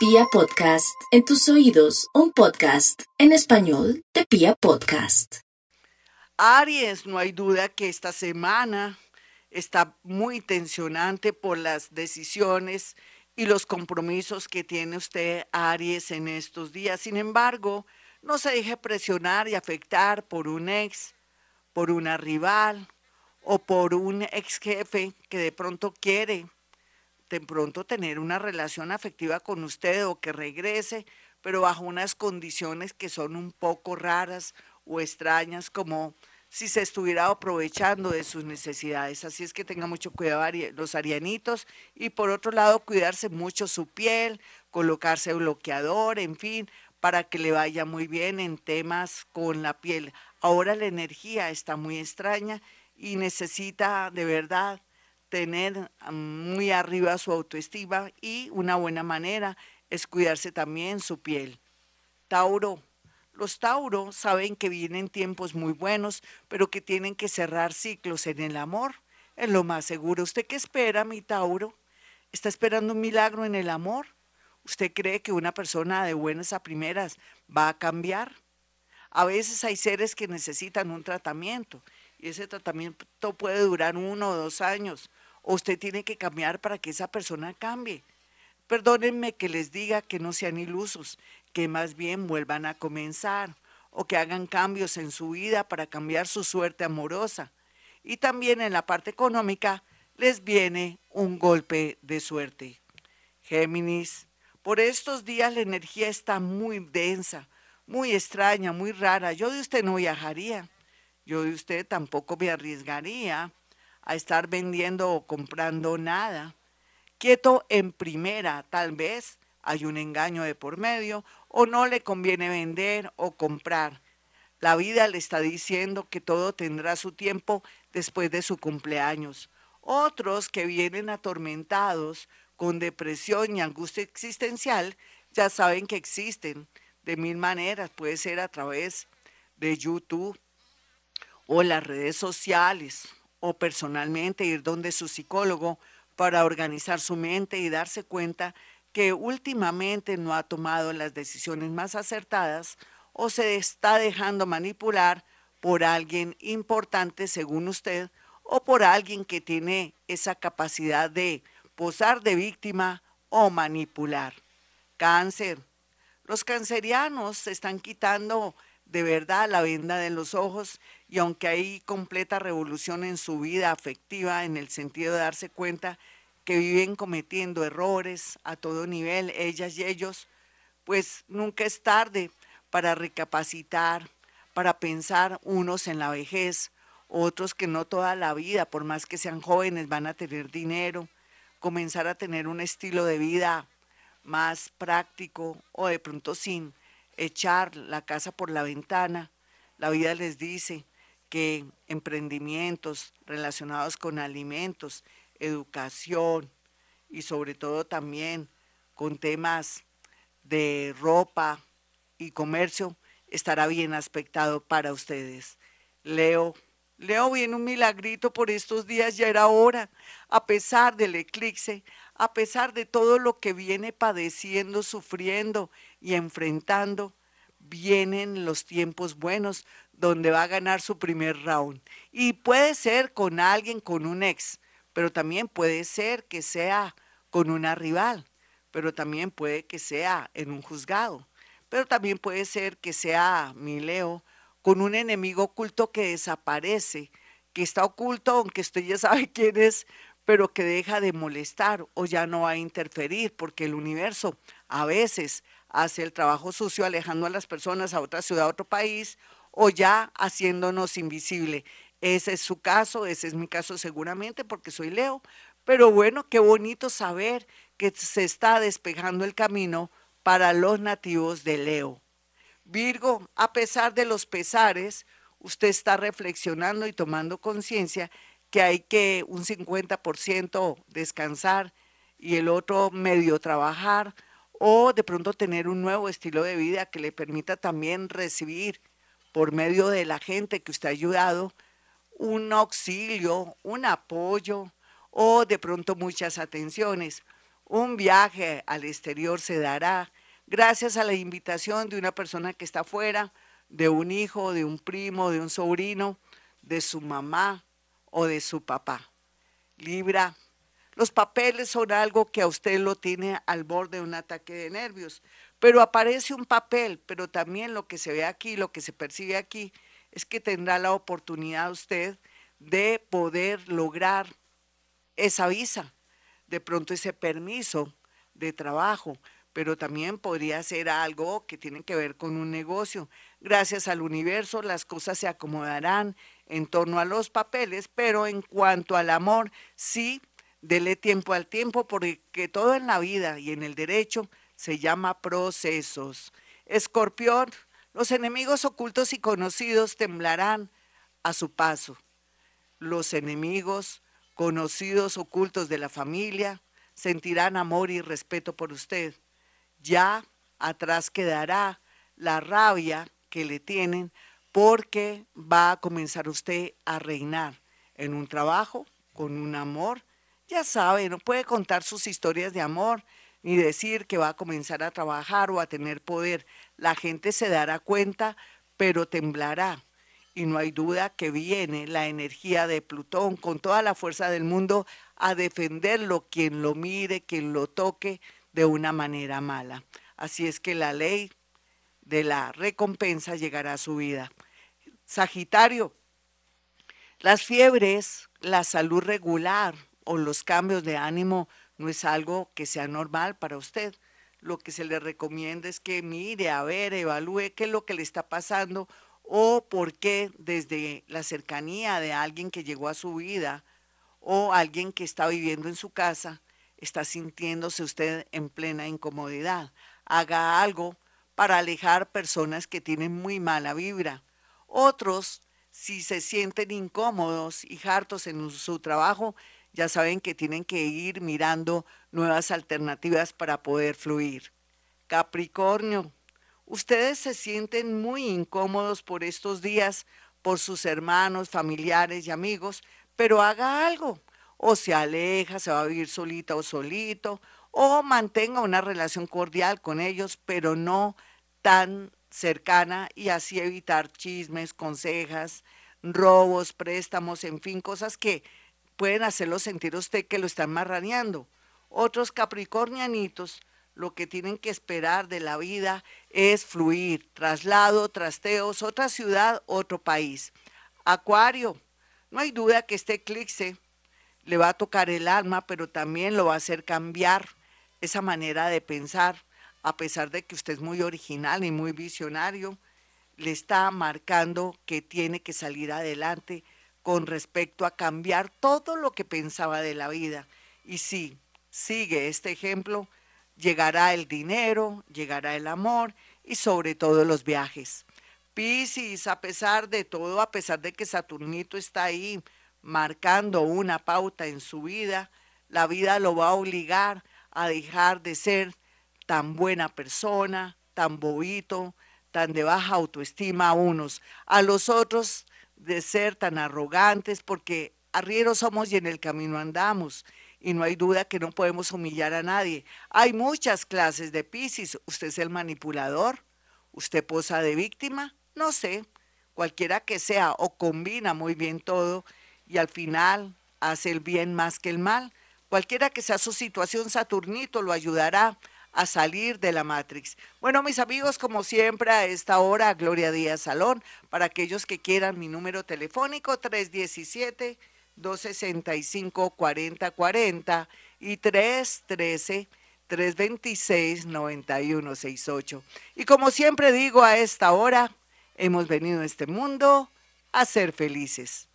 Pia Podcast, en tus oídos, un podcast en español de Pia Podcast. Aries, no hay duda que esta semana está muy tensionante por las decisiones y los compromisos que tiene usted, Aries, en estos días. Sin embargo, no se deje presionar y afectar por un ex, por una rival o por un ex jefe que de pronto quiere de pronto tener una relación afectiva con usted o que regrese, pero bajo unas condiciones que son un poco raras o extrañas, como si se estuviera aprovechando de sus necesidades. Así es que tenga mucho cuidado los arianitos y por otro lado cuidarse mucho su piel, colocarse bloqueador, en fin, para que le vaya muy bien en temas con la piel. Ahora la energía está muy extraña y necesita de verdad tener muy arriba su autoestima y una buena manera es cuidarse también su piel. Tauro. Los Tauro saben que vienen tiempos muy buenos, pero que tienen que cerrar ciclos en el amor. Es lo más seguro. ¿Usted qué espera, mi Tauro? ¿Está esperando un milagro en el amor? ¿Usted cree que una persona de buenas a primeras va a cambiar? A veces hay seres que necesitan un tratamiento y ese tratamiento puede durar uno o dos años usted tiene que cambiar para que esa persona cambie. Perdónenme que les diga que no sean ilusos, que más bien vuelvan a comenzar o que hagan cambios en su vida para cambiar su suerte amorosa. Y también en la parte económica les viene un golpe de suerte. Géminis, por estos días la energía está muy densa, muy extraña, muy rara. Yo de usted no viajaría, yo de usted tampoco me arriesgaría a estar vendiendo o comprando nada. Quieto en primera, tal vez hay un engaño de por medio o no le conviene vender o comprar. La vida le está diciendo que todo tendrá su tiempo después de su cumpleaños. Otros que vienen atormentados con depresión y angustia existencial ya saben que existen de mil maneras. Puede ser a través de YouTube o las redes sociales o personalmente ir donde su psicólogo para organizar su mente y darse cuenta que últimamente no ha tomado las decisiones más acertadas o se está dejando manipular por alguien importante según usted o por alguien que tiene esa capacidad de posar de víctima o manipular. Cáncer. Los cancerianos se están quitando de verdad la venda de los ojos y aunque hay completa revolución en su vida afectiva en el sentido de darse cuenta que viven cometiendo errores a todo nivel, ellas y ellos, pues nunca es tarde para recapacitar, para pensar unos en la vejez, otros que no toda la vida, por más que sean jóvenes, van a tener dinero, comenzar a tener un estilo de vida más práctico o de pronto sin echar la casa por la ventana. La vida les dice que emprendimientos relacionados con alimentos, educación y sobre todo también con temas de ropa y comercio estará bien aspectado para ustedes. Leo, Leo viene un milagrito por estos días, ya era hora, a pesar del eclipse, a pesar de todo lo que viene padeciendo, sufriendo y enfrentando, vienen los tiempos buenos donde va a ganar su primer round. Y puede ser con alguien, con un ex, pero también puede ser que sea con una rival, pero también puede que sea en un juzgado, pero también puede ser que sea, mi Leo, con un enemigo oculto que desaparece, que está oculto, aunque usted ya sabe quién es, pero que deja de molestar o ya no va a interferir, porque el universo a veces hace el trabajo sucio alejando a las personas a otra ciudad, a otro país, o ya haciéndonos invisible. Ese es su caso, ese es mi caso seguramente porque soy Leo, pero bueno, qué bonito saber que se está despejando el camino para los nativos de Leo. Virgo, a pesar de los pesares, usted está reflexionando y tomando conciencia que hay que un 50% descansar y el otro medio trabajar o de pronto tener un nuevo estilo de vida que le permita también recibir por medio de la gente que usted ha ayudado un auxilio, un apoyo o de pronto muchas atenciones. Un viaje al exterior se dará gracias a la invitación de una persona que está afuera, de un hijo, de un primo, de un sobrino, de su mamá o de su papá. Libra, los papeles son algo que a usted lo tiene al borde de un ataque de nervios, pero aparece un papel, pero también lo que se ve aquí, lo que se percibe aquí, es que tendrá la oportunidad usted de poder lograr esa visa, de pronto ese permiso de trabajo, pero también podría ser algo que tiene que ver con un negocio. Gracias al universo las cosas se acomodarán en torno a los papeles, pero en cuanto al amor, sí, dele tiempo al tiempo, porque todo en la vida y en el derecho se llama procesos. Escorpión, los enemigos ocultos y conocidos temblarán a su paso. Los enemigos conocidos ocultos de la familia sentirán amor y respeto por usted. Ya atrás quedará la rabia que le tienen porque va a comenzar usted a reinar en un trabajo, con un amor. Ya sabe, no puede contar sus historias de amor ni decir que va a comenzar a trabajar o a tener poder. La gente se dará cuenta, pero temblará. Y no hay duda que viene la energía de Plutón con toda la fuerza del mundo a defenderlo quien lo mire, quien lo toque de una manera mala. Así es que la ley de la recompensa llegará a su vida. Sagitario, las fiebres, la salud regular o los cambios de ánimo no es algo que sea normal para usted. Lo que se le recomienda es que mire, a ver, evalúe qué es lo que le está pasando o por qué desde la cercanía de alguien que llegó a su vida o alguien que está viviendo en su casa, está sintiéndose usted en plena incomodidad. Haga algo para alejar personas que tienen muy mala vibra. Otros, si se sienten incómodos y hartos en su trabajo, ya saben que tienen que ir mirando nuevas alternativas para poder fluir. Capricornio, ustedes se sienten muy incómodos por estos días, por sus hermanos, familiares y amigos, pero haga algo. O se aleja, se va a vivir solita o solito, o mantenga una relación cordial con ellos, pero no tan cercana y así evitar chismes, consejas, robos, préstamos, en fin, cosas que pueden hacerlo sentir usted que lo están marraneando. Otros capricornianitos lo que tienen que esperar de la vida es fluir, traslado, trasteos, otra ciudad, otro país. Acuario, no hay duda que este eclipse le va a tocar el alma, pero también lo va a hacer cambiar esa manera de pensar a pesar de que usted es muy original y muy visionario, le está marcando que tiene que salir adelante con respecto a cambiar todo lo que pensaba de la vida. Y si sigue este ejemplo, llegará el dinero, llegará el amor y sobre todo los viajes. Piscis, a pesar de todo, a pesar de que Saturnito está ahí marcando una pauta en su vida, la vida lo va a obligar a dejar de ser tan buena persona, tan bobito, tan de baja autoestima a unos, a los otros de ser tan arrogantes, porque arrieros somos y en el camino andamos. Y no hay duda que no podemos humillar a nadie. Hay muchas clases de Piscis. ¿Usted es el manipulador? ¿Usted posa de víctima? No sé. Cualquiera que sea o combina muy bien todo y al final hace el bien más que el mal. Cualquiera que sea su situación, Saturnito lo ayudará a salir de la Matrix. Bueno, mis amigos, como siempre, a esta hora, Gloria Díaz Salón, para aquellos que quieran mi número telefónico, 317 265 4040 y 313 326 9168. Y como siempre digo a esta hora, hemos venido a este mundo a ser felices.